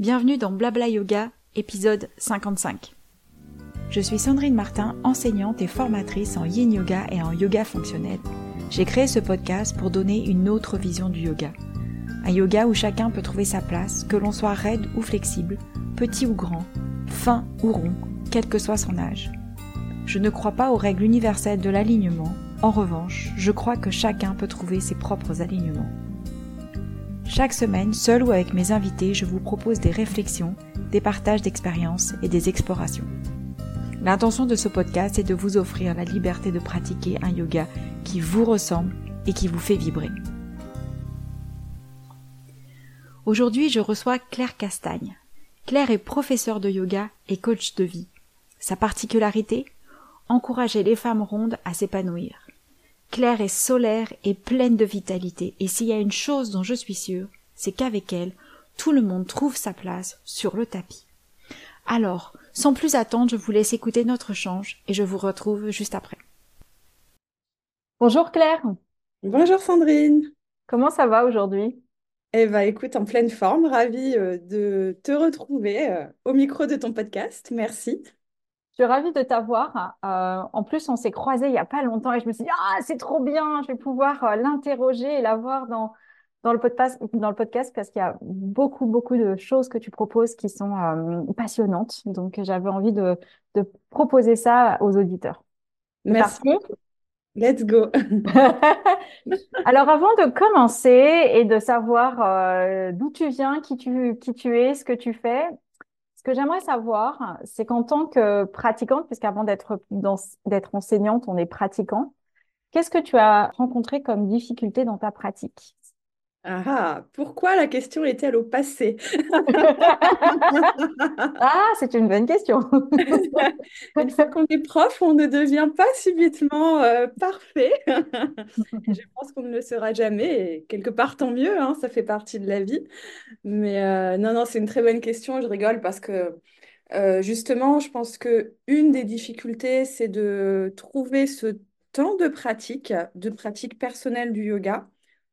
Bienvenue dans Blabla Yoga, épisode 55. Je suis Sandrine Martin, enseignante et formatrice en yin yoga et en yoga fonctionnel. J'ai créé ce podcast pour donner une autre vision du yoga. Un yoga où chacun peut trouver sa place, que l'on soit raide ou flexible, petit ou grand, fin ou rond, quel que soit son âge. Je ne crois pas aux règles universelles de l'alignement. En revanche, je crois que chacun peut trouver ses propres alignements. Chaque semaine, seul ou avec mes invités, je vous propose des réflexions, des partages d'expériences et des explorations. L'intention de ce podcast est de vous offrir la liberté de pratiquer un yoga qui vous ressemble et qui vous fait vibrer. Aujourd'hui, je reçois Claire Castagne. Claire est professeure de yoga et coach de vie. Sa particularité Encourager les femmes rondes à s'épanouir. Claire est solaire et pleine de vitalité, et s'il y a une chose dont je suis sûre, c'est qu'avec elle, tout le monde trouve sa place sur le tapis. Alors, sans plus attendre, je vous laisse écouter notre échange et je vous retrouve juste après. Bonjour Claire. Bonjour Sandrine. Comment ça va aujourd'hui? Eh bien, écoute, en pleine forme, ravie euh, de te retrouver euh, au micro de ton podcast. Merci. Suis ravie de t'avoir. Euh, en plus, on s'est croisés il n'y a pas longtemps et je me suis dit, ah, c'est trop bien, je vais pouvoir euh, l'interroger et l'avoir dans, dans, le podcast, dans le podcast parce qu'il y a beaucoup, beaucoup de choses que tu proposes qui sont euh, passionnantes. Donc, j'avais envie de, de, proposer ça aux auditeurs. Merci. Let's go. Alors, avant de commencer et de savoir d'où tu viens, qui tu, qui tu es, ce que tu fais, ce que j'aimerais savoir, c'est qu'en tant que pratiquante, puisqu'avant d'être enseignante, on est pratiquant, qu'est-ce que tu as rencontré comme difficulté dans ta pratique? Ah, pourquoi la question est-elle au passé? Ah, c'est une bonne question. une fois qu'on est prof, on ne devient pas subitement euh, parfait. Je pense qu'on ne le sera jamais. Et quelque part, tant mieux, hein, ça fait partie de la vie. Mais euh, non, non, c'est une très bonne question. Je rigole parce que euh, justement, je pense que une des difficultés, c'est de trouver ce temps de pratique, de pratique personnelle du yoga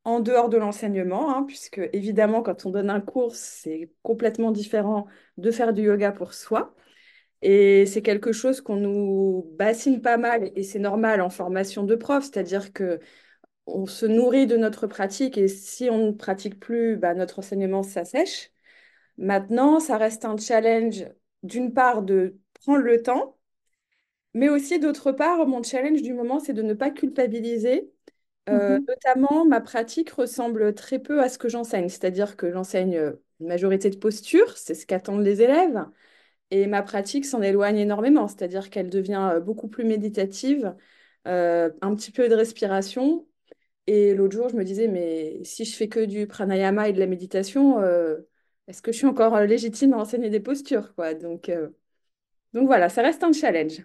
en dehors de l'enseignement, hein, puisque évidemment, quand on donne un cours, c'est complètement différent de faire du yoga pour soi. Et c'est quelque chose qu'on nous bassine pas mal, et c'est normal en formation de prof, c'est-à-dire que on se nourrit de notre pratique, et si on ne pratique plus, bah, notre enseignement s'assèche. Maintenant, ça reste un challenge, d'une part, de prendre le temps, mais aussi d'autre part, mon challenge du moment, c'est de ne pas culpabiliser euh, mhm. Notamment, ma pratique ressemble très peu à ce que j'enseigne, c'est-à-dire que j'enseigne euh, une majorité de postures, c'est ce qu'attendent les élèves, et ma pratique s'en éloigne énormément, c'est-à-dire qu'elle devient euh, beaucoup plus méditative, un petit peu de respiration. Et l'autre jour, je me disais, mais si je fais que du pranayama et de la méditation, est-ce que je suis encore légitime à enseigner des postures, quoi? Donc, donc voilà, ça reste un challenge.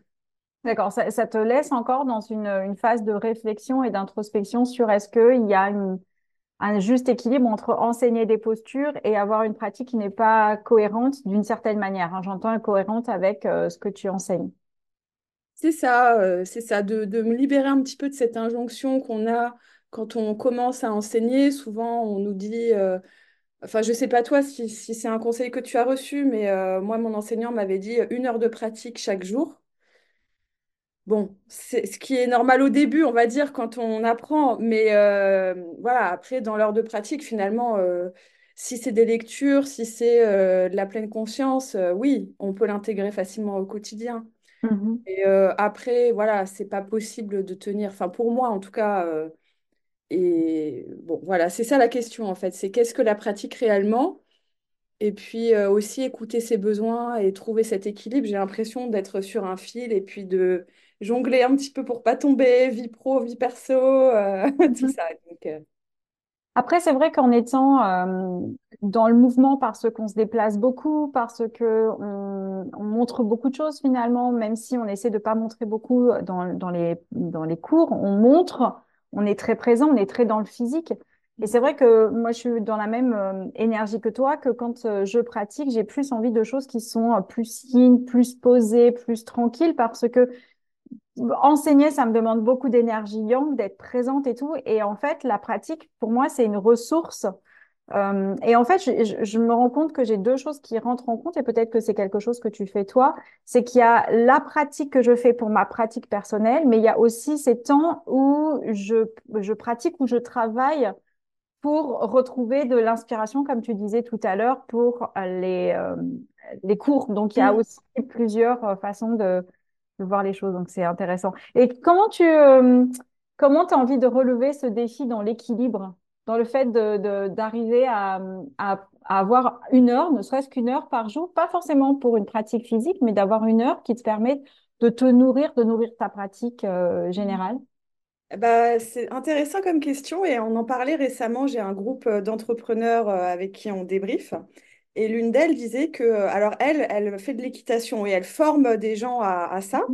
D'accord, ça, te laisse encore dans une, phase de réflexion et d'introspection sur est-ce qu'il y a un juste équilibre entre enseigner des postures et avoir une pratique qui n'est pas cohérente d'une certaine manière. Hein? J'entends cohérente avec euh, ce que tu enseignes. C'est ça, euh, c'est ça, de, me libérer un petit peu de cette injonction qu'on a quand on commence à enseigner. Souvent, on nous dit, euh, enfin, je ne sais pas toi si, si c'est un conseil que tu as reçu, mais moi, mon enseignant m'avait dit une heure de pratique chaque jour. Bon, c'est ce qui est normal au début, on va dire, quand on apprend. Mais euh, voilà, après, dans l'heure de pratique, finalement, euh, si c'est des lectures, si c'est euh, de la pleine conscience, oui, on peut l'intégrer facilement au quotidien. Mmh et après, voilà, c'est pas possible de tenir, enfin, pour moi en tout cas. et bon, voilà, c'est ça la question en fait. C'est qu'est-ce que la pratique réellement? Et puis aussi écouter ses besoins et trouver cet équilibre. J'ai l'impression d'être sur un fil et puis de jongler un petit peu pour pas tomber, vie pro, vie perso, euh, tout ça. Euh. Après, c'est vrai qu'en étant euh, dans le mouvement, parce qu'on se déplace beaucoup, parce que on, montre beaucoup de choses finalement, même si on essaie de pas montrer beaucoup dans, dans, les, dans les cours, on montre, on est très présent, on est très dans le physique. Et c'est vrai que moi, je suis dans la même énergie que toi, que quand je pratique, j'ai plus envie de choses qui sont plus yin, plus posées, plus tranquilles, parce que enseigner, ça me demande beaucoup d'énergie yang, d'être présente et tout. Et en fait, la pratique, pour moi, c'est une ressource Euh, et en fait, je, je, me rends compte que j'ai deux choses qui rentrent en compte et peut-être que c'est quelque chose que tu fais toi. C'est qu'il y a la pratique que je fais pour ma pratique personnelle, mais il y a aussi ces temps où je, je pratique, où je travaille pour retrouver de l'inspiration, comme tu disais tout à l'heure, pour les, euh, les cours. Donc, il y a mm. aussi plusieurs euh, façons de, de voir les choses. Donc, c'est intéressant. Et comment tu euh, comment as envie de relever ce défi dans l'équilibre, dans le fait d'arriver de, à, à, avoir une heure, ne serait-ce qu'une heure par jour, pas forcément pour une pratique physique, mais d'avoir une heure qui te permet de te nourrir, de nourrir ta pratique euh, générale? Bah, c'est intéressant comme question et on en parlait récemment. J'ai un groupe d'entrepreneurs avec qui on débrief. Et l'une d'elles disait que, alors elle, elle fait de l'équitation et elle forme des gens à, ça.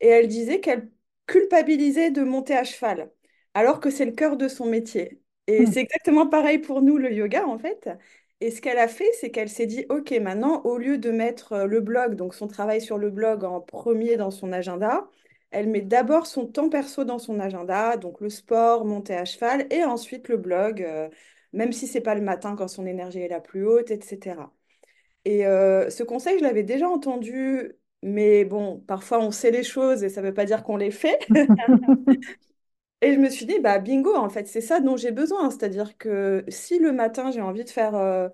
Et elle disait qu'elle culpabilisait de monter à cheval, alors que c'est le cœur de son métier. Et hmm. c'est exactement pareil pour nous, le yoga, en fait. Et ce qu'elle a fait, c'est qu'elle s'est dit, OK, maintenant, au lieu de mettre le blog, donc son travail sur le blog en premier dans son agenda, elle met d'abord son temps perso dans son agenda, donc le sport, monter à cheval, et ensuite le blog. Euh, même si c'est pas le matin quand son énergie est la plus haute, etc. Et euh, ce conseil, je l'avais déjà entendu, mais bon, parfois on sait les choses et ça ne veut pas dire qu'on les fait. et je me suis dit, bah bingo, en fait, c'est ça dont j'ai besoin. C'est-à-dire que si le matin j'ai envie de faire euh,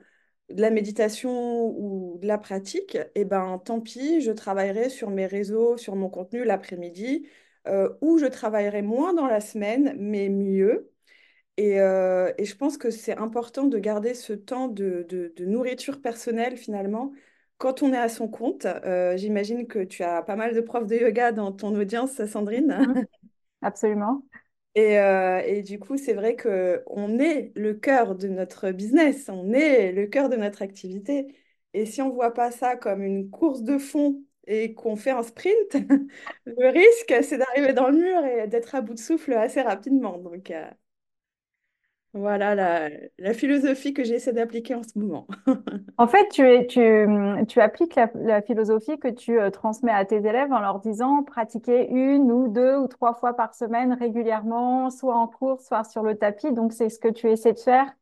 de la méditation ou de la pratique, et eh ben tant pis, je travaillerai sur mes réseaux, sur mon contenu l'après-midi, euh, ou je travaillerai moins dans la semaine, mais mieux. Euh, et, je pense que c'est important de garder ce temps de, nourriture personnelle finalement quand on est à son compte. Euh, j'imagine que tu as pas mal de profs de yoga dans ton audience, Sandrine. Mhm. Absolument. Euh, et, du coup, c'est vrai qu'on est le cœur de notre business, on est le cœur de notre activité. Et si on ne voit pas ça comme une course de fond et qu'on fait un sprint, le risque, c'est d'arriver dans le mur et d'être à bout de souffle assez rapidement. Donc, voilà la, philosophie que j'essaie d'appliquer en ce moment. en fait, tu, tu, appliques la, philosophie que tu euh, transmets à tes élèves en leur disant pratiquer une ou deux ou trois fois par semaine régulièrement, soit en cours, soit sur le tapis. Donc, c'est ce que tu essaies de faire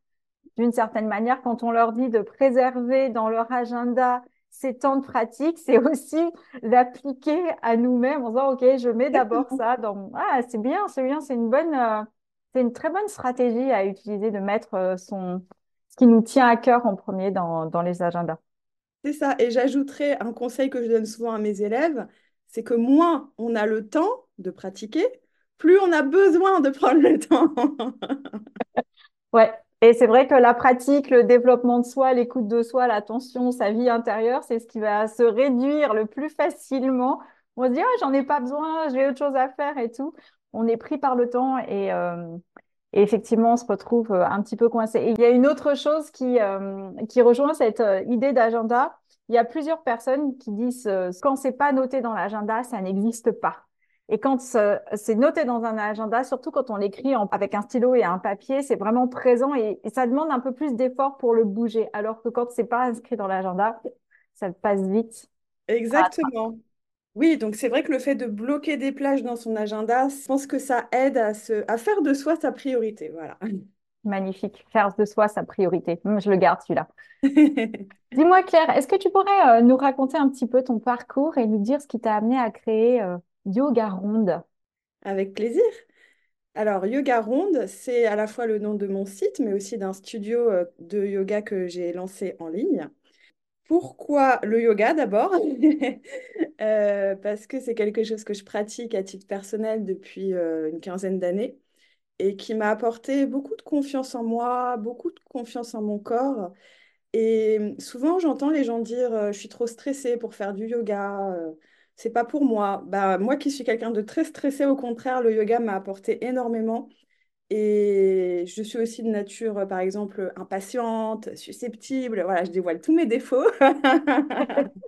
d'une certaine manière quand on leur dit de préserver dans leur agenda ces temps de pratique, c'est aussi d'appliquer à nous-mêmes en disant, OK, je mets d'abord ça dans... Ah, c'est bien, c'est bien, c'est une bonne... Euh, c'est une très bonne stratégie à utiliser de mettre euh, son, ce qui nous tient à cœur en premier dans, dans les agendas. C'est ça. Et j'ajouterai un conseil que je donne souvent à mes élèves, c'est que moins on a le temps de pratiquer, plus on a besoin de prendre le temps. ouais. Et c'est vrai que la pratique, le développement de soi, l'écoute de soi, l'attention, sa vie intérieure, c'est ce qui va se réduire le plus facilement. On se dit, oh, j'en ai pas besoin, j'ai autre chose à faire et tout on est pris par le temps euh, et, effectivement, on se retrouve euh, un petit peu coincé. Et il y a une autre chose qui, euh, qui rejoint cette idée d'agenda. Il y a plusieurs personnes qui disent quand c'est pas noté dans l'agenda, ça n'existe pas. Et quand c'est noté dans un agenda, surtout quand on l'écrit avec un stylo et un papier, c'est vraiment présent et, ça demande un peu plus d'effort pour le bouger. Alors que quand c'est pas inscrit dans l'agenda, ça passe vite. Exactement. Oui, donc c'est vrai que le fait de bloquer des plages dans son agenda, je pense que ça aide à, se, à faire de soi sa priorité. Voilà. Magnifique, faire de soi sa priorité. Hum, je le garde celui-là. Dis-moi Claire, est-ce que tu pourrais euh, nous raconter un petit peu ton parcours et nous dire ce qui t'a amené à créer euh, Yoga Ronde? Avec plaisir. Alors, Yoga Ronde, c'est à la fois le nom de mon site, mais aussi d'un studio euh, de yoga que j'ai lancé en ligne. Pourquoi le yoga d'abord? Euh, Parce que c'est quelque chose que je pratique à titre personnel depuis euh, une quinzaine d'années et qui m'a apporté beaucoup de confiance en moi, beaucoup de confiance en mon corps. Et souvent, j'entends les gens dire euh, Je suis trop stressée pour faire du yoga, c'est pas pour moi. Bah, moi qui suis quelqu'un de très stressé, au contraire, le yoga m'a apporté énormément. Et je suis aussi de nature, euh, par exemple, impatiente, susceptible. Voilà, je dévoile tous mes défauts.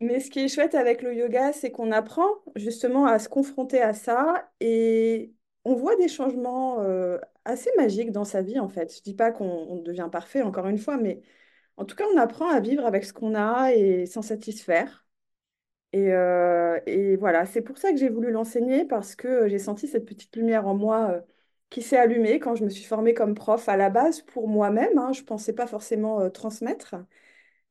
Mais ce qui est chouette avec le yoga, c'est qu'on apprend justement à se confronter à ça et on voit des changements euh, assez magiques dans sa vie, en fait. Je ne dis pas qu'on devient parfait, encore une fois, mais en tout cas, on apprend à vivre avec ce qu'on a et s'en satisfaire. Euh, et, voilà, c'est pour ça que j'ai voulu l'enseigner parce que j'ai senti cette petite lumière en moi qui s'est allumé quand je me suis formée comme prof à la base pour moi-même. hein. je ne pensais pas forcément euh, transmettre.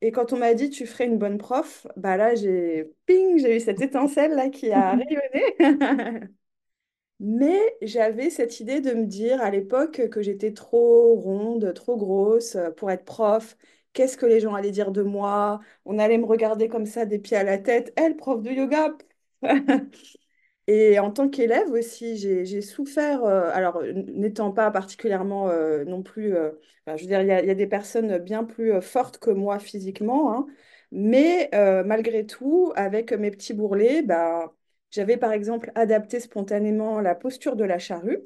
Et quand on m'a dit tu ferais une bonne prof, bah là j'ai ping, j'ai eu cette étincelle là qui a rayonné. Mais j'avais cette idée de me dire à l'époque que j'étais trop ronde, trop grosse euh, pour être prof. Qu'est-ce que les gens allaient dire de moi? On allait me regarder comme ça des pieds à la tête. Elle, prof de yoga. Et en tant qu'élève aussi, j'ai souffert, euh, alors n'étant pas particulièrement euh, non plus, euh, je veux dire, il y a, des personnes bien plus fortes que moi physiquement, hein, mais malgré tout, avec mes petits bourrelets, bah, j'avais par exemple adapté spontanément la posture de la charrue,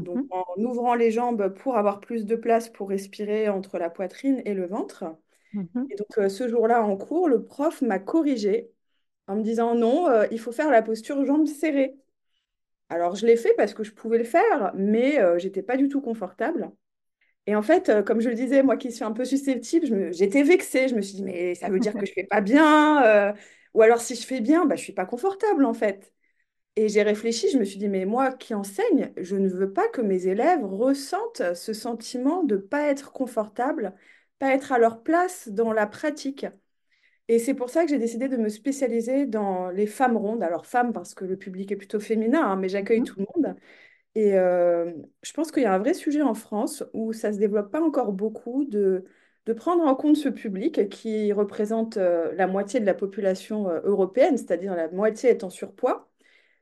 donc Mhm, en ouvrant les jambes pour avoir plus de place pour respirer entre la poitrine et le ventre. mhm. Et donc euh, ce jour-là en cours, le prof m'a corrigé en me disant non, euh, il faut faire la posture jambes serrées. Alors, je l'ai fait parce que je pouvais le faire, mais euh, j'étais pas du tout confortable. Et en fait, euh, comme je le disais, moi qui suis un peu susceptible, me- j'étais vexée. Je me suis dit, mais ça veut dire que je fais pas bien. ou alors, si je fais bien, bah, je suis pas confortable, en fait. Et j'ai réfléchi, je me suis dit, mais moi qui enseigne, je ne veux pas que mes élèves ressentent ce sentiment de pas être confortable, pas être à leur place dans la pratique. Et c'est pour ça que j'ai décidé de me spécialiser dans les femmes rondes. Alors, femmes parce que le public est plutôt féminin, hein, mais j'accueille Mhm. tout le monde. Et euh, je pense qu'il y a un vrai sujet en France où ça se développe pas encore beaucoup de, de prendre en compte ce public qui représente euh, la moitié de la population euh, européenne, c'est-à-dire la moitié est en surpoids,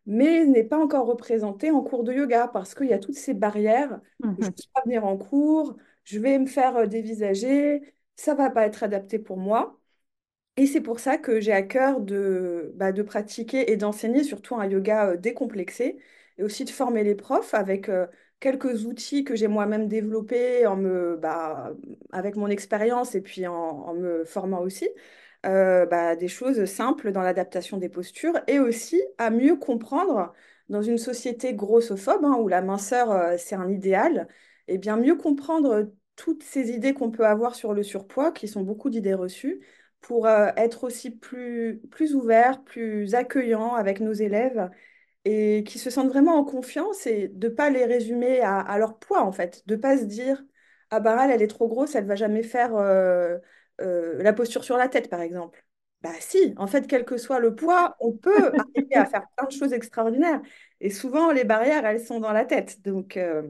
mais n'est pas encore représenté en cours de yoga parce qu'il y a toutes ces barrières. Je ne Mhm. peux pas venir en cours, je vais me faire euh, dévisager, ça va pas être adapté pour moi. Et c'est pour ça que j'ai à cœur de, bah, de pratiquer et d'enseigner surtout un yoga euh, décomplexé et aussi de former les profs avec euh, quelques outils que j'ai moi-même développés en me, bah, avec mon expérience et puis en, en me formant aussi. Euh, bah, des choses simples dans l'adaptation des postures et aussi à mieux comprendre dans une société grossophobe hein, où la minceur euh, c'est un idéal, et bien mieux comprendre toutes ces idées qu'on peut avoir sur le surpoids qui sont beaucoup d'idées reçues pour euh, être aussi plus, plus ouvert, plus accueillant avec nos élèves et qui se sentent vraiment en confiance et de pas les résumer à, leur poids en fait, de pas se dire ah bah elle, est trop grosse, elle va jamais faire euh, la posture sur la tête par exemple. Bah si, en fait, quel que soit le poids, on peut arriver à faire plein de choses extraordinaires. Et souvent, les barrières, elles sont dans la tête. Donc, euh,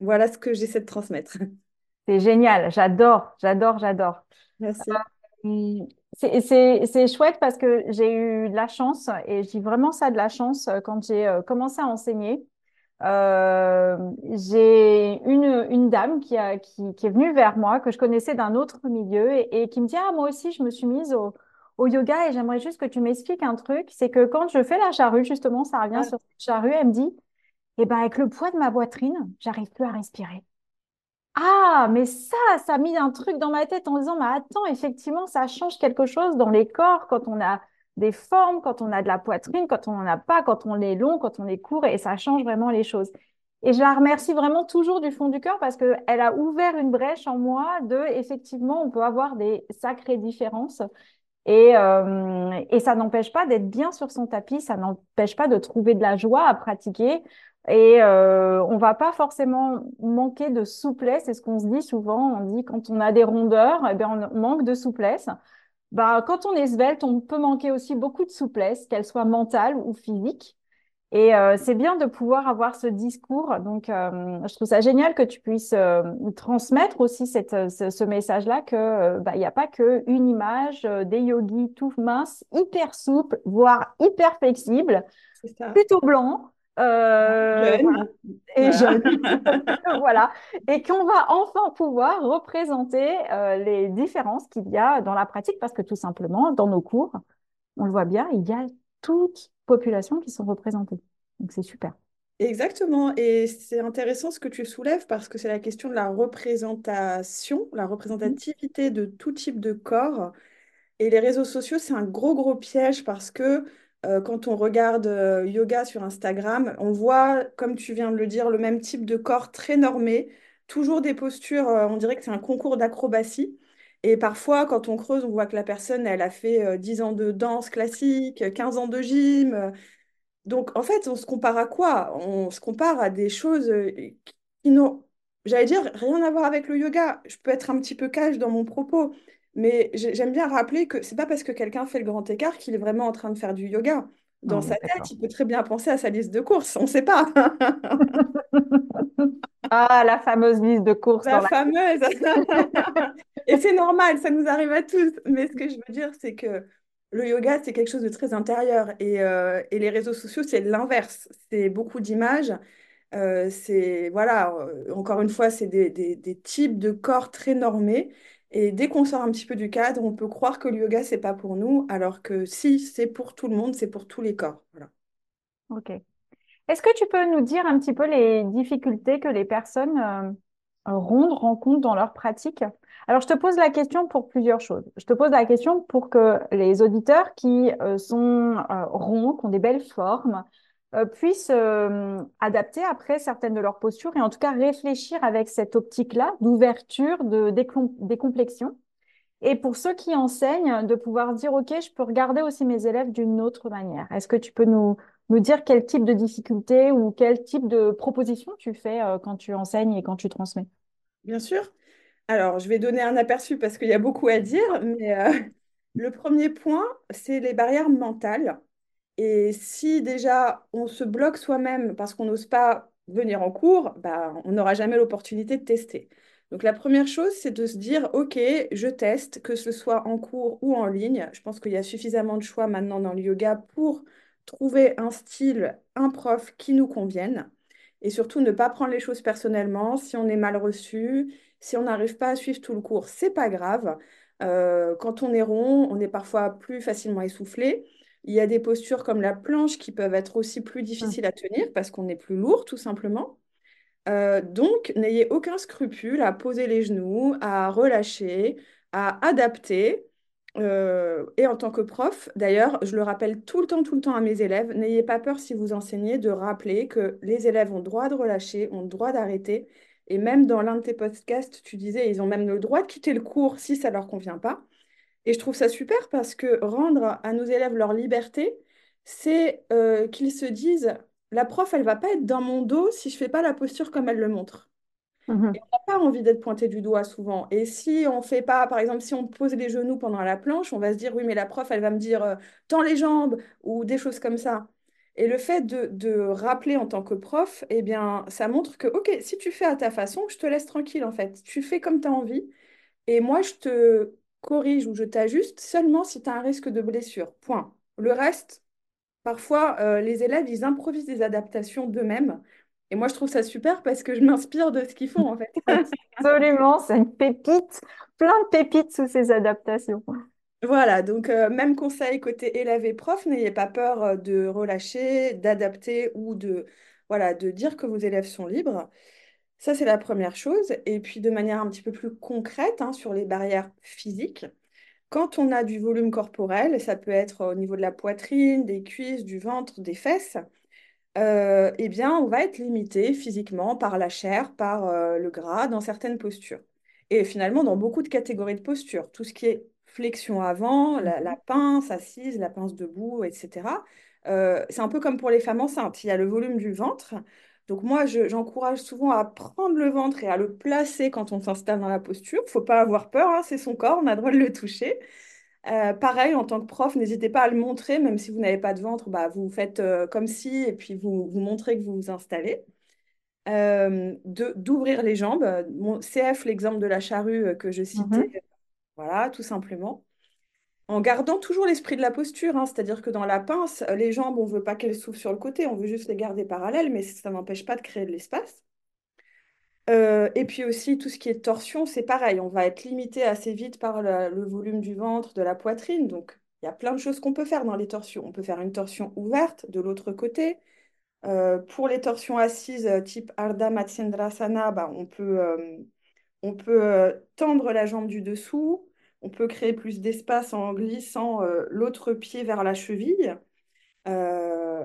voilà ce que j'essaie de transmettre. C'est génial, j'adore, j'adore, j'adore. Merci. Hum, C'est chouette parce que j'ai eu de la chance, et dis vraiment ça de la chance, euh, quand j'ai euh, commencé à enseigner. Euh, j'ai une, une dame qui, a, qui, qui est venue vers moi, que je connaissais d'un autre milieu, et, et qui me dit, Ah, moi aussi, je me suis mise au, au yoga et j'aimerais juste que tu m'expliques un truc. C'est que quand je fais la charrue, justement, ça revient Ah, sur cette charrue, elle me dit, Eh ben, avec le poids de ma poitrine, j'arrive plus à respirer. Ah, mais ça, ça a mis un truc dans ma tête en disant, mais attends, effectivement, ça change quelque chose dans les corps quand on a des formes, quand on a de la poitrine, quand on n'en a pas, quand on est long, quand on est court, et ça change vraiment les choses. Et je la remercie vraiment toujours du fond du cœur parce qu'elle a ouvert une brèche en moi de, effectivement, on peut avoir des sacrées différences. Et, euh, et ça n'empêche pas d'être bien sur son tapis, ça n'empêche pas de trouver de la joie à pratiquer. Et euh, on va pas forcément manquer de souplesse, c'est ce qu'on se dit souvent. On dit quand on a des rondeurs, eh bien, on manque de souplesse. Bah, quand on est svelte, on peut manquer aussi beaucoup de souplesse, qu'elle soit mentale ou physique. Et euh, c'est bien de pouvoir avoir ce discours. Donc, euh, je trouve ça génial que tu puisses euh, transmettre aussi cette, ce, ce message-là que bah, il n'y a pas qu'une image des yogis tout minces, hyper souples, voire hyper flexibles, plutôt blancs, euh, voilà, Jeune. et Voilà. Et qu'on va enfin pouvoir représenter euh, les différences qu'il y a dans la pratique parce que tout simplement, dans nos cours, on le voit bien, il y a toutes populations qui sont représentées. Donc c'est super. Exactement. Et c'est intéressant ce que tu soulèves parce que c'est la question de la représentation, la Mhm. représentativité de tout type de corps. Et les réseaux sociaux, c'est un gros, gros piège parce que euh, quand on regarde euh, yoga sur Instagram, on voit, comme tu viens de le dire, le même type de corps très normé, toujours des postures, euh, on dirait que c'est un concours d'acrobatie. Et parfois, quand on creuse, on voit que la personne, elle a fait euh, 10 ans de danse classique, 15 ans de gym. donc, en fait, on se compare à quoi? On se compare à des choses qui n'ont, j'allais dire, rien à voir avec le yoga. Je peux être un petit peu cash dans mon propos, mais j'ai- j'aime bien rappeler que c'est pas parce que quelqu'un fait le grand écart qu'il est vraiment en train de faire du yoga. Dans On sa tête, il peut très bien penser à sa liste de courses, on ne sait pas. Ah, la fameuse liste de courses La la... fameuse. Et c'est normal, ça nous arrive à tous. Mais ce que je veux dire, c'est que le yoga, c'est quelque chose de très intérieur. Et, euh, et les réseaux sociaux, c'est l'inverse. C'est beaucoup d'images. Euh, c'est, voilà, euh, encore une fois, c'est des, des- des types de corps très normés. Et dès qu'on sort un petit peu du cadre, on peut croire que le yoga, c'est pas pour nous, alors que si, c'est pour tout le monde, c'est pour tous les corps. Voilà. Ok. Est-ce que tu peux nous dire un petit peu les difficultés que les personnes euh, rondes rencontrent dans leur pratique? Alors, je te pose la question pour plusieurs choses. Je te pose la question pour que les auditeurs qui euh, sont euh, ronds, qui ont des belles formes, euh, puissent euh, adapter après certaines de leurs postures et en tout cas réfléchir avec cette optique-là d'ouverture, de décom- décomplexion. Et pour ceux qui enseignent, de pouvoir dire, OK, je peux regarder aussi mes élèves d'une autre manière. Est-ce que tu peux nous, nous dire quel type de difficulté ou quel type de proposition tu fais euh, quand tu enseignes et quand tu transmets? Bien sûr. Alors, je vais donner un aperçu parce qu'il y a beaucoup à dire, mais euh, le premier point, c'est les barrières mentales. Et si déjà on se bloque soi-même parce qu'on n'ose pas venir en cours, bah, on n'aura jamais l'opportunité de tester. Donc la première chose, c'est de se dire, OK, je teste, que ce soit en cours ou en ligne. Je pense qu'il y a suffisamment de choix maintenant dans le yoga pour trouver un style, un prof qui nous convienne. Et surtout, ne pas prendre les choses personnellement. Si on est mal reçu, si on n'arrive pas à suivre tout le cours, c'est pas grave. Euh, quand on est rond, on est parfois plus facilement essoufflé. Il y a des postures comme la planche qui peuvent être aussi plus Mm. difficiles à tenir parce qu'on est plus lourd, tout simplement. Euh, donc, n'ayez aucun scrupule à poser les genoux, à relâcher, à adapter. Euh, et en tant que prof, d'ailleurs, je le rappelle tout le temps, tout le temps à mes élèves, n'ayez pas peur si vous enseignez de rappeler que les élèves ont le droit de relâcher, ont le droit d'arrêter. Et même dans l'un de tes podcasts, tu disais, ils ont même le droit de quitter le cours si ça ne leur convient pas. Et je trouve ça super parce que rendre à nos élèves leur liberté, c'est euh, qu'ils se disent, la prof, elle va pas être dans mon dos si je fais pas la posture comme elle le montre. Et Mhm. on n'a pas envie d'être pointé du doigt souvent. Et si on fait pas, par exemple, si on pose les genoux pendant la planche, on va se dire, oui, mais la prof, elle va me dire, euh, tends les jambes ou des choses comme ça. Et le fait de, de rappeler en tant que prof, eh bien, ça montre que, OK, si tu fais à ta façon, je te laisse tranquille, en fait. Tu fais comme tu as envie. Et moi, je te corrige ou je t'ajuste seulement si tu as un risque de blessure. Point. Le reste, parfois, euh, les élèves, ils improvisent des adaptations d'eux-mêmes. Et moi, je trouve ça super parce que je m'inspire de ce qu'ils font, en fait. Absolument, c'est une pépite, plein de pépites sous ces adaptations. Voilà, donc euh, même conseil côté élève et prof, n'ayez pas peur euh, de relâcher, d'adapter ou de, voilà, de dire que vos élèves sont libres. Ça, c'est la première chose. Et puis, de manière un petit peu plus concrète, hein, sur les barrières physiques, Quand on a du volume corporel, ça peut être au niveau de la poitrine, des cuisses, du ventre, des fesses, euh, eh bien, on va être limité physiquement par la chair, par euh, le gras, dans certaines postures. Et finalement, dans beaucoup de catégories de postures, tout ce qui est flexion avant, la, la Mhm. pince assise, la pince debout, etc. euh, c'est un peu comme pour les femmes enceintes. Il y a le volume du ventre. Donc moi, je- j'encourage souvent à prendre le ventre et à le placer quand on s'installe dans la posture. Il ne faut pas avoir peur, hein, c'est son corps, on a le droit de le toucher. Euh, pareil, en tant que prof, n'hésitez pas à le montrer, même si vous n'avez pas de ventre, bah, vous faites euh, comme si, et puis vous, vous montrez que vous vous installez. Euh, d'ouvrir les jambes. Mon CF, l'exemple de la charrue que je citais, Mhm. voilà, tout simplement. En gardant toujours l'esprit de la posture, hein, c'est-à-dire que dans la pince, euh, les jambes, on ne veut pas qu'elles s'ouvrent sur le côté, on veut juste les garder parallèles, mais ça n'empêche pas de créer de l'espace. Euh, et puis aussi, tout ce qui est torsion, c'est pareil. On va être limité assez vite par le volume du ventre, de la poitrine. Donc, il y a plein de choses qu'on peut faire dans les torsions. On peut faire une torsion ouverte de l'autre côté. Euh, pour les torsions assises type Ardha Matsyendrasana, bah, on peut, tendre la jambe du dessous. On peut créer plus d'espace en glissant euh, l'autre pied vers la cheville. Euh,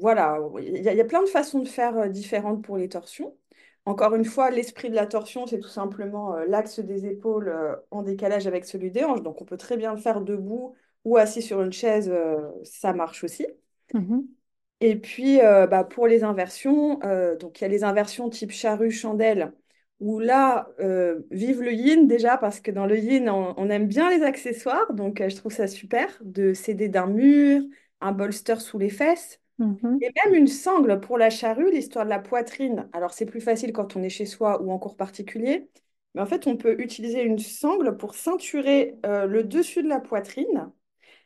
voilà, il y, a il y a plein de façons de faire euh, différentes pour les torsions. Encore une fois, l'esprit de la torsion, c'est tout simplement euh, l'axe des épaules en décalage avec celui des hanches. Donc, on peut très bien le faire debout ou assis sur une chaise, ça marche aussi. Mhm. Et puis, bah, pour les inversions, donc il y a les inversions type charrue-chandelle, où là, euh, vive le yin déjà, parce que dans le yin, on, on aime bien les accessoires, donc euh, je trouve ça super de s'aider d'un mur, un bolster sous les fesses, Mhm. et même une sangle pour la charrue, l'histoire de la poitrine. Alors, c'est plus facile quand on est chez soi ou en cours particulier, mais en fait, on peut utiliser une sangle pour ceinturer euh, le dessus de la poitrine.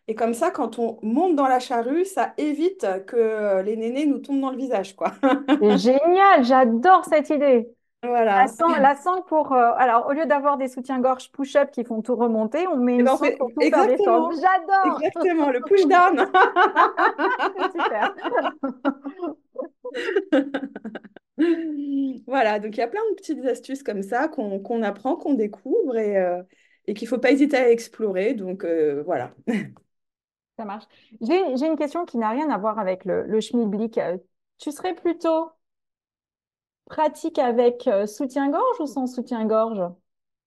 Et comme ça, quand on monte dans la charrue, ça évite que les nénés nous tombent dans le visage, quoi. Génial, j'adore cette idée. La sangle, la sangle pour, euh, alors au lieu d'avoir des soutiens-gorge push-up qui font tout remonter, on met Et une ben, sangle pour tout faire descendre. exactement, J'adore. exactement, le push-down. C'est super. Voilà, donc il y a plein de petites astuces comme ça qu'on qu'on apprend, qu'on découvre et, euh, et qu'il ne faut pas hésiter à explorer. Donc euh, voilà. Ça marche. J'ai, une question qui n'a rien à voir avec le, le schmilblick. Tu serais plutôt pratique avec euh, soutien-gorge ou sans soutien-gorge?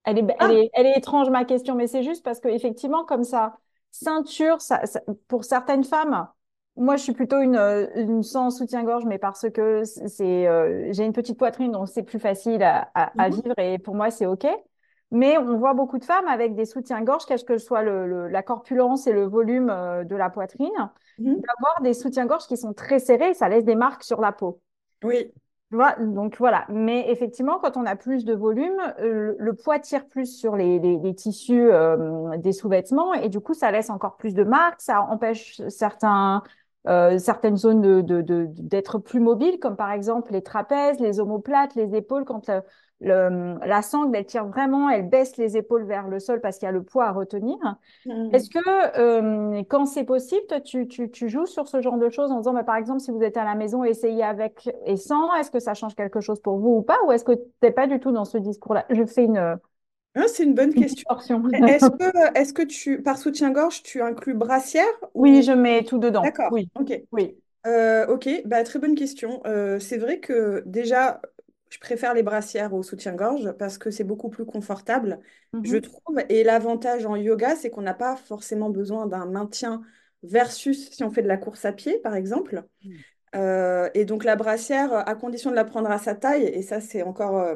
Elle est, elle Ah, est, elle est étrange, ma question, mais c'est juste parce que effectivement, comme ça, ceinture, ça, ça- pour certaines femmes, moi, je suis plutôt une, euh, une sans soutien-gorge, mais parce que c'est, euh, j'ai une petite poitrine, donc c'est plus facile à, à- à mhm, vivre et pour moi, c'est OK. Mais on voit beaucoup de femmes avec des soutiens-gorge, quelle que soit le, le- la corpulence et le volume de la poitrine, mhm. d'avoir des soutiens-gorge qui sont très serrés, ça laisse des marques sur la peau. Oui. Donc voilà. Mais effectivement, quand on a plus de volume, euh, le poids tire plus sur les, tissus euh, des sous-vêtements et du coup, ça laisse encore plus de marques. Ça empêche euh, certaines zones d'être plus mobiles, comme par exemple les trapèzes, les omoplates, les épaules. Quand le- la sangle, elle tire vraiment, elle baisse les épaules vers le sol parce qu'il y a le poids à retenir. Est-ce Mhm. que euh, quand c'est possible, toi, tu, tu- tu joues sur ce genre de choses en disant, bah, par exemple, si vous êtes à la maison, essayez avec et sans, est-ce que ça change quelque chose pour vous ou pas? Ou est-ce que tu n'es pas du tout dans ce discours-là? Je fais une, Ah, c'est une bonne une question. Est-ce que, est-ce que tu, par soutien-gorge, tu inclus brassière Oui, ou... je mets tout dedans. D'accord, Oui, ok. oui. Euh, ok, bah, très bonne question. Euh, c'est vrai que déjà, je préfère les brassières au soutien-gorge parce que c'est beaucoup plus confortable, je Mhm. trouve. Et l'avantage en yoga, c'est qu'on n'a pas forcément besoin d'un maintien versus si on fait de la course à pied, par exemple. Euh, et donc la brassière, à condition de la prendre à sa taille, et ça c'est encore euh,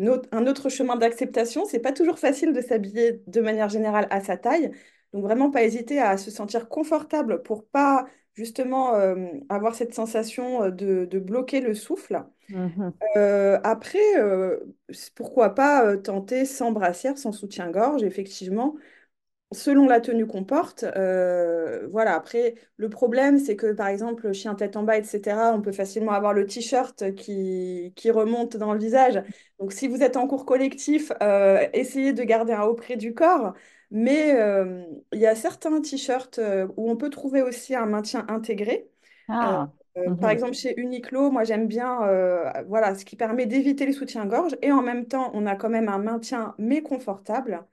autre- un autre chemin d'acceptation, c'est pas toujours facile de s'habiller de manière générale à sa taille. Donc vraiment pas hésiter à se sentir confortable pour pas justement euh, avoir cette sensation euh, de, de bloquer le souffle. Mhm. Euh, après, pourquoi pas tenter sans brassière, sans soutien-gorge, effectivement selon la tenue qu'on porte, voilà. Après, le problème, c'est que par exemple, chien tête en bas, etc., on peut facilement avoir le t-shirt qui, qui remonte dans le visage. Donc, si vous êtes en cours collectif, essayez de garder un haut près du corps. Mais euh, il y a certains t-shirts euh, où on peut trouver aussi un maintien intégré. Euh, Ah. euh, par exemple, chez Uniqlo, moi j'aime bien euh, voilà, ce qui permet d'éviter les soutiens-gorge et en même temps, on a quand même un maintien mais confortable.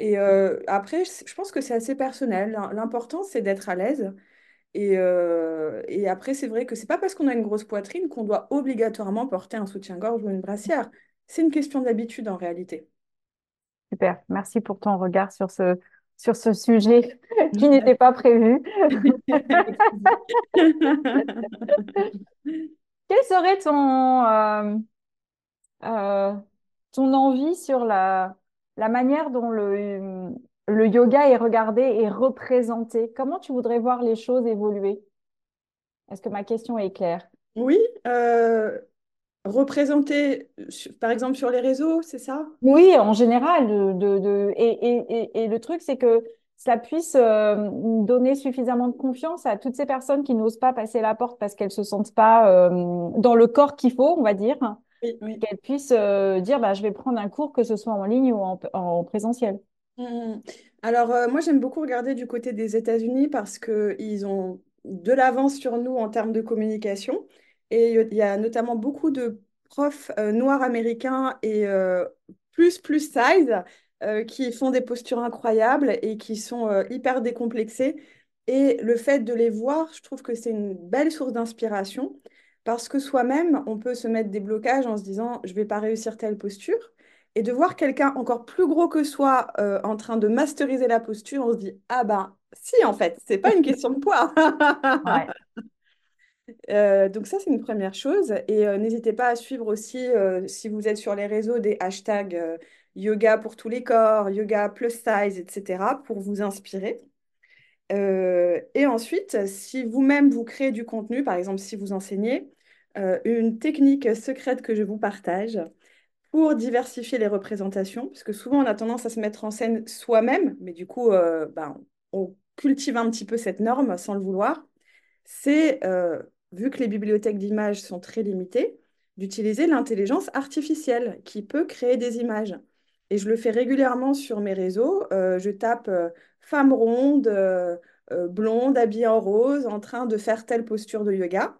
Et euh, après, je pense que c'est assez personnel. L'im- L'important, c'est d'être à l'aise. Et, et après, c'est vrai que c'est pas parce qu'on a une grosse poitrine qu'on doit obligatoirement porter un soutien-gorge ou une brassière. C'est une question d'habitude en réalité. Super. Merci pour ton regard sur ce, sur ce sujet qui n'était pas prévu. Quelle serait ton, euh, euh, ton envie sur la, la manière dont le, le yoga est regardé et représenté? Comment tu voudrais voir les choses évoluer? Est-ce que ma question est claire? Oui, euh, représenter, par exemple, sur les réseaux, c'est ça? Oui, en général. De, de, et, et, et, le truc, c'est que ça puisse euh, donner suffisamment de confiance à toutes ces personnes qui n'osent pas passer la porte parce qu'elles se sentent pas euh, dans le corps qu'il faut, on va dire, Oui, oui. qu'elles puissent euh, dire, bah, je vais prendre un cours, que ce soit en ligne ou en, en présentiel. Mhm. Alors, euh, moi, j'aime beaucoup regarder du côté des États-Unis parce qu'ils ont de l'avance sur nous en termes de communication. Et il y a notamment beaucoup de profs euh, noirs américains et euh, plus, plus size euh, qui font des postures incroyables et qui sont hyper décomplexés. Et le fait de les voir, je trouve que c'est une belle source d'inspiration parce que soi-même, on peut se mettre des blocages en se disant, je vais pas réussir telle posture. Et de voir quelqu'un encore plus gros que soi en train de masteriser la posture, on se dit, ah ben, si, en fait, c'est pas une question de poids. Euh, donc ça, c'est une première chose. Et euh, n'hésitez pas à suivre aussi, euh, si vous êtes sur les réseaux, des hashtags yoga pour tous les corps, yoga plus size, etc., pour vous inspirer. et ensuite, si vous-même vous créez du contenu, par exemple si vous enseignez, une technique secrète que je vous partage pour diversifier les représentations, parce que souvent on a tendance à se mettre en scène soi-même, mais du coup, ben, on cultive un petit peu cette norme sans le vouloir, c'est vu que les bibliothèques d'images sont très limitées, d'utiliser l'intelligence artificielle qui peut créer des images. Et je le fais régulièrement sur mes réseaux. Euh, je tape euh, femme ronde, euh, blonde, habillée en rose, en train de faire telle posture de yoga.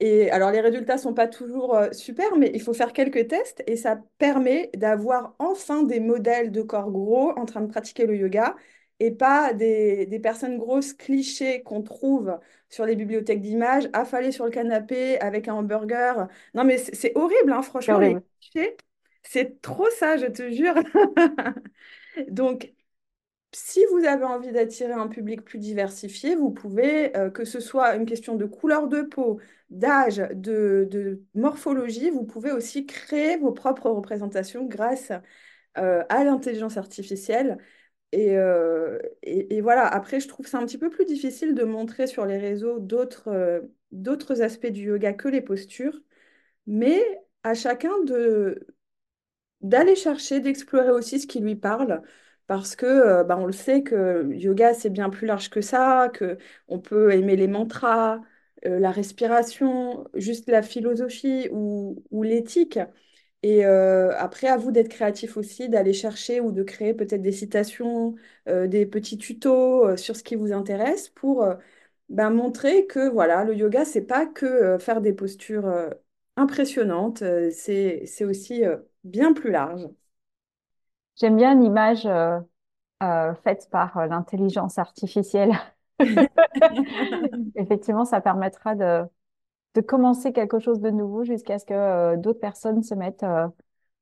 Et alors, les résultats ne sont pas toujours super, mais il faut faire quelques tests et ça permet d'avoir enfin des modèles de corps gros en train de pratiquer le yoga et pas des, des personnes grosses clichés qu'on trouve sur les bibliothèques d'images, affalées sur le canapé avec un hamburger. Non, mais c'est horrible, hein, franchement, les clichés. C'est trop ça, je te jure. Donc, si vous avez envie d'attirer un public plus diversifié, vous pouvez, euh, que ce soit une question de couleur de peau, d'âge, de, de, morphologie, vous pouvez aussi créer vos propres représentations grâce euh, à l'intelligence artificielle. Euh, et, voilà, après, je trouve ça un petit peu plus difficile de montrer sur les réseaux d'autres euh, aspects du yoga que les postures, mais à chacun de d'aller chercher, d'explorer aussi ce qui lui parle, parce que euh, bah, on le sait que yoga, c'est bien plus large que ça, que on peut aimer les mantras, la respiration, juste la philosophie ou, ou l'éthique. Et euh, après, à vous d'être créatif aussi, d'aller chercher ou de créer peut-être des citations, euh, des petits tutos euh, sur ce qui vous intéresse pour ben, montrer que voilà, le yoga, c'est pas que faire des postures impressionnantes, c'est, c'est aussi bien plus large. J'aime bien l'image faite par l'intelligence artificielle. Effectivement, ça permettra de, de commencer quelque chose de nouveau jusqu'à ce que euh, d'autres personnes se mettent euh,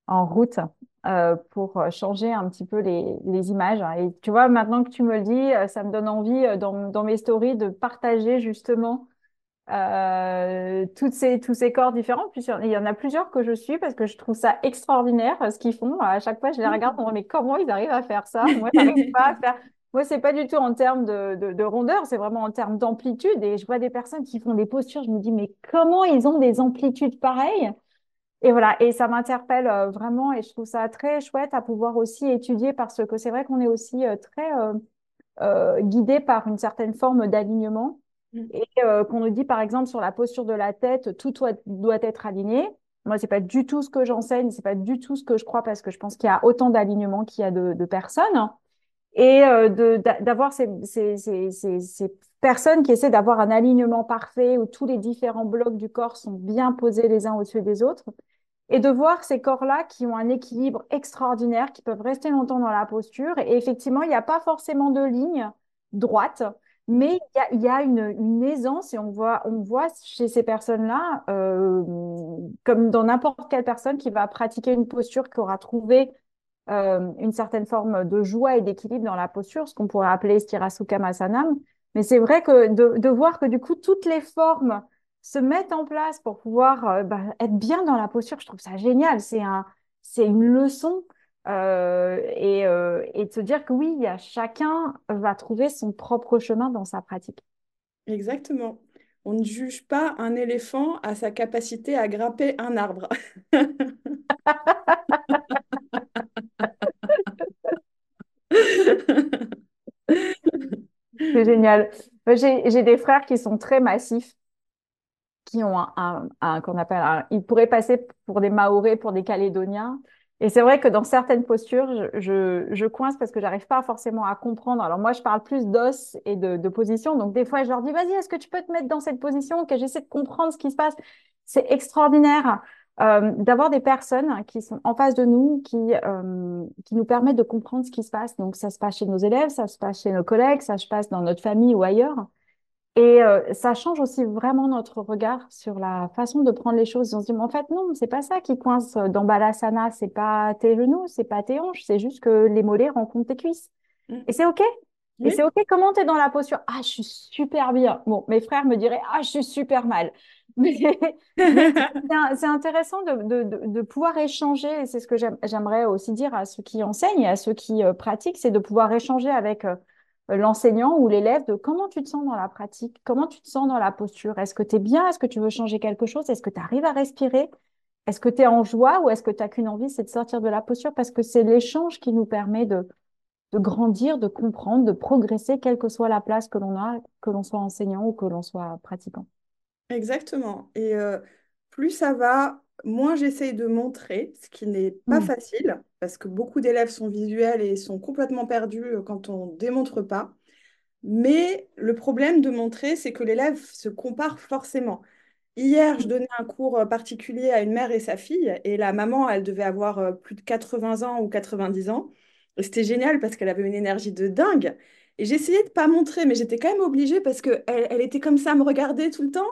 en route euh, pour changer un petit peu les, images. Et tu vois, maintenant que tu me le dis, ça me donne envie dans, mes stories de partager justement toutes ces, tous ces corps différents. Il y en a plusieurs que je suis parce que je trouve ça extraordinaire ce qu'ils font. À chaque fois, je les regarde, mais comment ils arrivent à faire ça? Moi, je n'arrive pas à faire. Moi, c'est pas du tout en termes de, de, rondeur, c'est vraiment en termes d'amplitude. Et je vois des personnes qui font des postures, je me dis, mais comment ils ont des amplitudes pareilles? Et voilà, et ça m'interpelle euh, vraiment et je trouve ça très chouette à pouvoir aussi étudier parce que c'est vrai qu'on est aussi euh, très euh, guidé par une certaine forme d'alignement. Mm. Et qu'on nous dit, par exemple, sur la posture de la tête, tout doit, doit être aligné. Moi, c'est pas du tout ce que j'enseigne, c'est pas du tout ce que je crois parce que je pense qu'il y a autant d'alignement qu'il y a de, de personnes et euh, d'avoir ces, ces, ces, ces, personnes qui essaient d'avoir un alignement parfait où tous les différents blocs du corps sont bien posés les uns au-dessus des autres et de voir ces corps-là qui ont un équilibre extraordinaire, qui peuvent rester longtemps dans la posture. Et effectivement, il n'y a pas forcément de ligne droite, mais il y a, y a une, une, aisance et on voit, on voit chez ces personnes-là, euh, comme dans n'importe quelle personne qui va pratiquer une posture, qui aura trouvé euh, une certaine forme de joie et d'équilibre dans la posture, ce qu'on pourrait appeler Stirasukha Masanam. Mais c'est vrai que de, de, voir que du coup, toutes les formes se mettent en place pour pouvoir euh, bah, être bien dans la posture, je trouve ça génial. C'est un, c'est une leçon. Euh, et, et de se dire que oui, chacun va trouver son propre chemin dans sa pratique. Exactement. On ne juge pas un éléphant à sa capacité à grimper un arbre. C'est génial. J'ai des frères qui sont très massifs, qui ont un, un, qu'on appelle, ils pourraient passer pour des Maoris, pour des Calédoniens. Et c'est vrai que dans certaines postures, je, je, coince parce que j'arrive pas forcément à comprendre. Alors moi, je parle plus d'os et de, de, position. Donc des fois, je leur dis, vas-y, est-ce que tu peux te mettre dans cette position? Que j'essaie de comprendre ce qui se passe C'est extraordinaire. Euh, d'avoir des personnes qui sont en face de nous, qui, euh, qui nous permettent de comprendre ce qui se passe. Donc, ça se passe chez nos élèves, ça se passe chez nos collègues, ça se passe dans notre famille ou ailleurs. Et euh, ça change aussi vraiment notre regard sur la façon de prendre les choses. On se dit, mais en fait, non, c'est pas ça qui coince dans Balasana, c'est pas tes genoux, c'est pas tes hanches, c'est juste que les mollets rencontrent tes cuisses. Mm. Et c'est OK. Et c'est OK, comment tu es dans la posture? Ah, je suis super bien. Bon, mes frères me diraient, ah, je suis super mal. C'est intéressant de, pouvoir échanger, et c'est ce que j'aimerais aussi dire à ceux qui enseignent et à ceux qui euh, pratiquent, c'est de pouvoir échanger avec euh, l'enseignant ou l'élève de comment tu te sens dans la pratique, comment tu te sens dans la posture. Est-ce que tu es bien? Est-ce que tu veux changer quelque chose? Est-ce que tu arrives à respirer? Est-ce que tu es en joie ou est-ce que tu n'as qu'une envie, c'est de sortir de la posture? Parce que c'est l'échange qui nous permet de, de grandir, de comprendre, de progresser, quelle que soit la place que l'on a, que l'on soit enseignant ou que l'on soit pratiquant. Exactement. Et euh, plus ça va, moins j'essaye de montrer, ce qui n'est pas hmm. facile, parce que beaucoup d'élèves sont visuels et sont complètement perdus euh, quand on ne démontre pas. Mais le problème de montrer, c'est que l'élève se compare forcément. Hier, je donnais un cours euh, particulier à une mère et sa fille, et la maman, elle devait avoir plus de 80 ans ou 90 ans. C'était génial parce qu'elle avait une énergie de dingue. Et j'essayais de pas montrer, mais j'étais quand même obligée parce qu'elle elle était comme ça à me regarder tout le temps.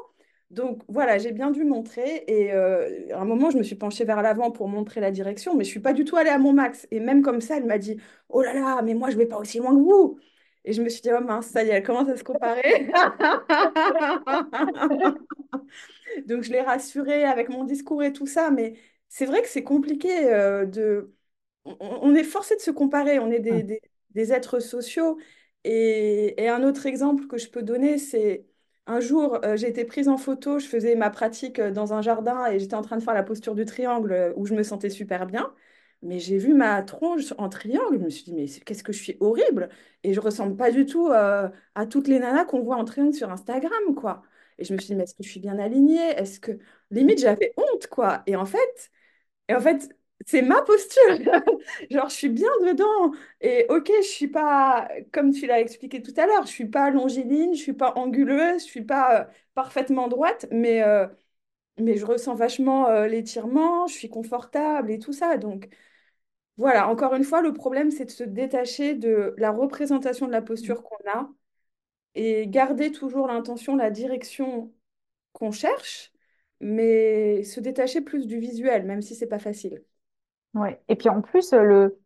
Donc voilà, j'ai bien dû montrer. Et euh, à un moment, je me suis penchée vers l'avant pour montrer la direction, mais je suis pas du tout allée à mon max. Et même comme ça, elle m'a dit Oh là là, mais moi, je vais pas aussi loin que vous. Et je me suis dit Oh mince, ça y est, elle commence à se comparer. Donc je l'ai rassurée avec mon discours et tout ça. Mais c'est vrai que c'est compliqué euh, de on, est forcé de se comparer, on est des, êtres sociaux. Et, un autre exemple que je peux donner, c'est un jour, euh, j'ai été prise en photo, je faisais ma pratique euh, dans un jardin et j'étais en train de faire la posture du triangle euh, où je me sentais super bien. Mais j'ai vu ma tronche en triangle, je me suis dit, mais qu'est-ce que je suis horrible? Et je ressemble pas du tout à toutes les nanas qu'on voit en triangle sur Instagram, quoi. Et je me suis dit, mais est-ce que je suis bien alignée? Est-ce que... Limite, j'avais honte, quoi. Et en fait, et en fait c'est ma posture. Genre, je suis bien dedans. Et ok, je suis pas, comme tu l'as expliqué tout à l'heure, je suis pas longiligne, je suis pas anguleuse, je suis pas euh, parfaitement droite, mais, euh, mais je ressens vachement euh, l'étirement, je suis confortable et tout ça. Donc, voilà, encore une fois, le problème, c'est de se détacher de la représentation de la posture qu'on a et garder toujours l'intention, la direction qu'on cherche, mais se détacher plus du visuel, même si c'est pas facile. Ouais. Et puis en plus, le,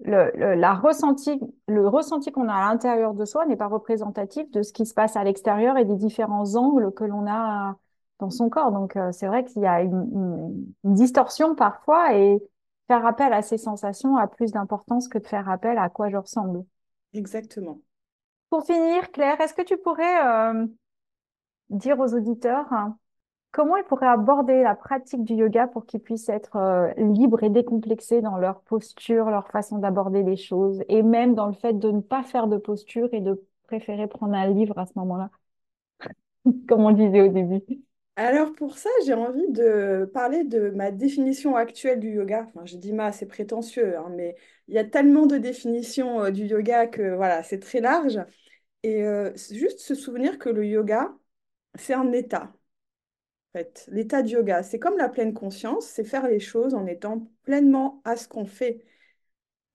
le, la ressenti, le ressenti qu'on a à l'intérieur de soi n'est pas représentatif de ce qui se passe à l'extérieur et des différents angles que l'on a dans son corps. Donc euh, c'est vrai qu'il y a une, distorsion parfois et faire appel à ces sensations a plus d'importance que de faire appel à quoi je ressemble. Exactement. Pour finir, Claire, est-ce que tu pourrais euh, dire aux auditeurs hein, Comment ils pourraient aborder la pratique du yoga pour qu'ils puissent être euh, libres et décomplexés dans leur posture, leur façon d'aborder les choses, et même dans le fait de ne pas faire de posture et de préférer prendre un livre à ce moment-là, comme on disait au début. Alors pour ça, j'ai envie de parler de ma définition actuelle du yoga. Enfin, je dis ma, c'est prétentieux, hein, mais il y a tellement de définitions euh, du yoga que voilà, c'est très large. Et euh, juste se souvenir que le yoga, c'est un état l'état de yoga, c'est comme la pleine conscience, c'est faire les choses en étant pleinement à ce qu'on fait.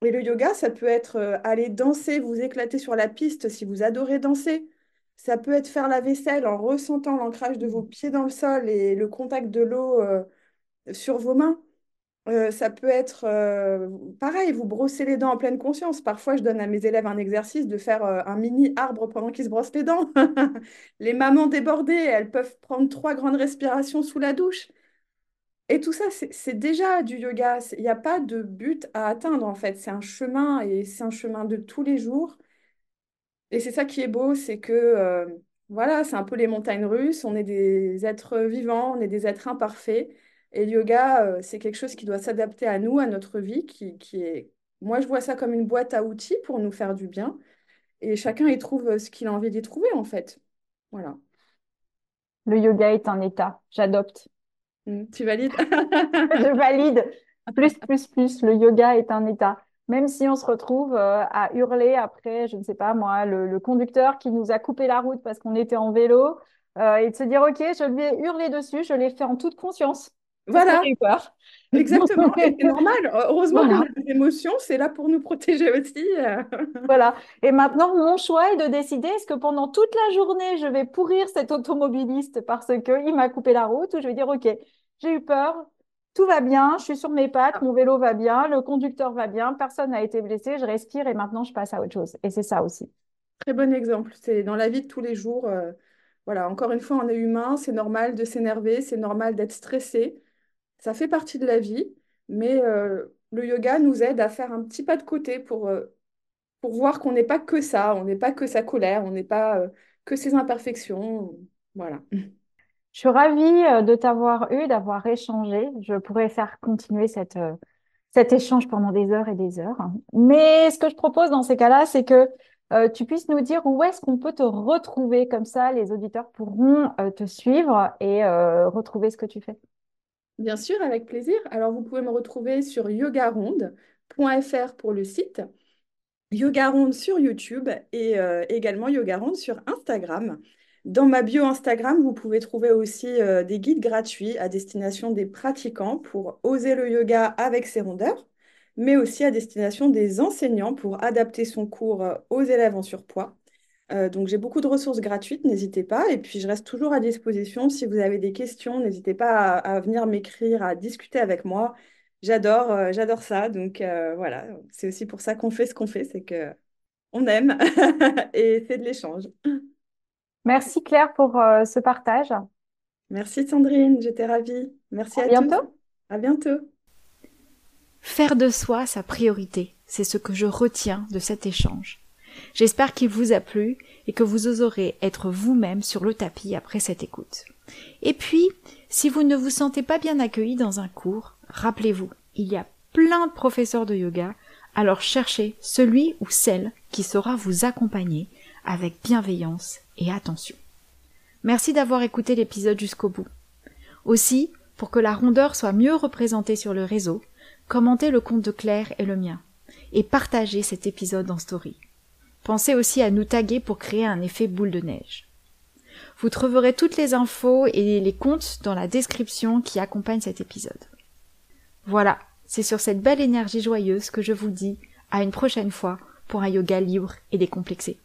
Et le yoga, ça peut être euh, aller danser, vous éclater sur la piste si vous adorez danser. Ça peut être faire la vaisselle en ressentant l'ancrage de vos pieds dans le sol et le contact de l'eau euh, sur vos mains. Euh, ça peut être euh, pareil, vous brossez les dents en pleine conscience. Parfois, je donne à mes élèves un exercice de faire euh, un mini arbre pendant qu'ils se brossent les dents. les mamans débordées, elles peuvent prendre trois grandes respirations sous la douche. Et tout ça, c'est déjà du yoga. Il n'y a pas de but à atteindre, en fait. C'est un chemin et c'est un chemin de tous les jours. Et c'est ça qui est beau, c'est que, voilà, c'est un peu les montagnes russes. On est des êtres vivants, on est des êtres imparfaits. Et le yoga, euh, c'est quelque chose qui doit s'adapter à nous, à notre vie, qui, qui est... Moi, je vois ça comme une boîte à outils pour nous faire du bien. Et chacun y trouve euh, ce qu'il a envie d'y trouver, en fait. Voilà. Le yoga est un état. J'adopte. Mmh, tu valides? Je valide. Plus, plus, plus. Le yoga est un état. Même si on se retrouve euh, à hurler après, je ne sais pas moi, le, conducteur qui nous a coupé la route parce qu'on était en vélo, et de se dire, OK, je lui ai hurlé dessus, je l'ai fait en toute conscience. Voilà. Exactement. c'est normal. Heureusement qu'on a des émotions, c'est là pour nous protéger aussi. Voilà. Et maintenant, mon choix est de décider est-ce que pendant toute la journée, je vais pourrir cet automobiliste parce qu'il m'a coupé la route ou je vais dire OK, j'ai eu peur, tout va bien, je suis sur mes pattes, mon vélo va bien, le conducteur va bien, personne n'a été blessé, je respire et maintenant je passe à autre chose. Et c'est ça aussi. Très bon exemple. C'est dans la vie de tous les jours. euh, voilà, encore une fois, on est humain, c'est normal de s'énerver, c'est normal d'être stressé. Ça fait partie de la vie, mais euh, le yoga nous aide à faire un petit pas de côté pour, euh, pour voir qu'on n'est pas que ça, on n'est pas que sa colère, on n'est pas euh, que ses imperfections. Voilà. Je suis ravie de t'avoir eu, d'avoir échangé. Je pourrais faire continuer cet échange pendant des heures et des heures. Mais ce que je propose dans ces cas-là, c'est que tu puisses nous dire où est-ce qu'on peut te retrouver. Comme ça, les auditeurs pourront te suivre et retrouver ce que tu fais. Bien sûr, avec plaisir. Alors, vous pouvez me retrouver sur yogaronde.fr pour le site, Yogaronde sur YouTube et euh, également Yogaronde sur Instagram. Dans ma bio Instagram, vous pouvez trouver aussi euh, des guides gratuits à destination des pratiquants pour oser le yoga avec ses rondeurs, mais aussi à destination des enseignants pour adapter son cours euh, aux élèves en surpoids. Euh, donc j'ai beaucoup de ressources gratuites, n'hésitez pas. Et puis je reste toujours à disposition si vous avez des questions, n'hésitez pas à, à venir m'écrire, à discuter avec moi. J'adore, euh, j'adore ça. Donc euh, voilà, c'est aussi pour ça qu'on fait ce qu'on fait, c'est que on aime et c'est de l'échange. Merci Claire pour euh, ce partage. Merci Sandrine, j'étais ravie. Merci À à bientôt. tous. À bientôt. Faire de soi sa priorité, c'est ce que je retiens de cet échange. J'espère qu'il vous a plu et que vous oserez être vous-même sur le tapis après cette écoute. Et puis, si vous ne vous sentez pas bien accueilli dans un cours, rappelez-vous, il y a plein de professeurs de yoga, alors cherchez celui ou celle qui saura vous accompagner avec bienveillance et attention. Merci d'avoir écouté l'épisode jusqu'au bout. Aussi, pour que la rondeur soit mieux représentée sur le réseau, commentez le compte de Claire et le mien, et partagez cet épisode en story. Pensez aussi à nous taguer pour créer un effet boule de neige. Vous trouverez toutes les infos et les comptes dans la description qui accompagne cet épisode. Voilà, c'est sur cette belle énergie joyeuse que je vous dis à une prochaine fois pour un yoga libre et décomplexé.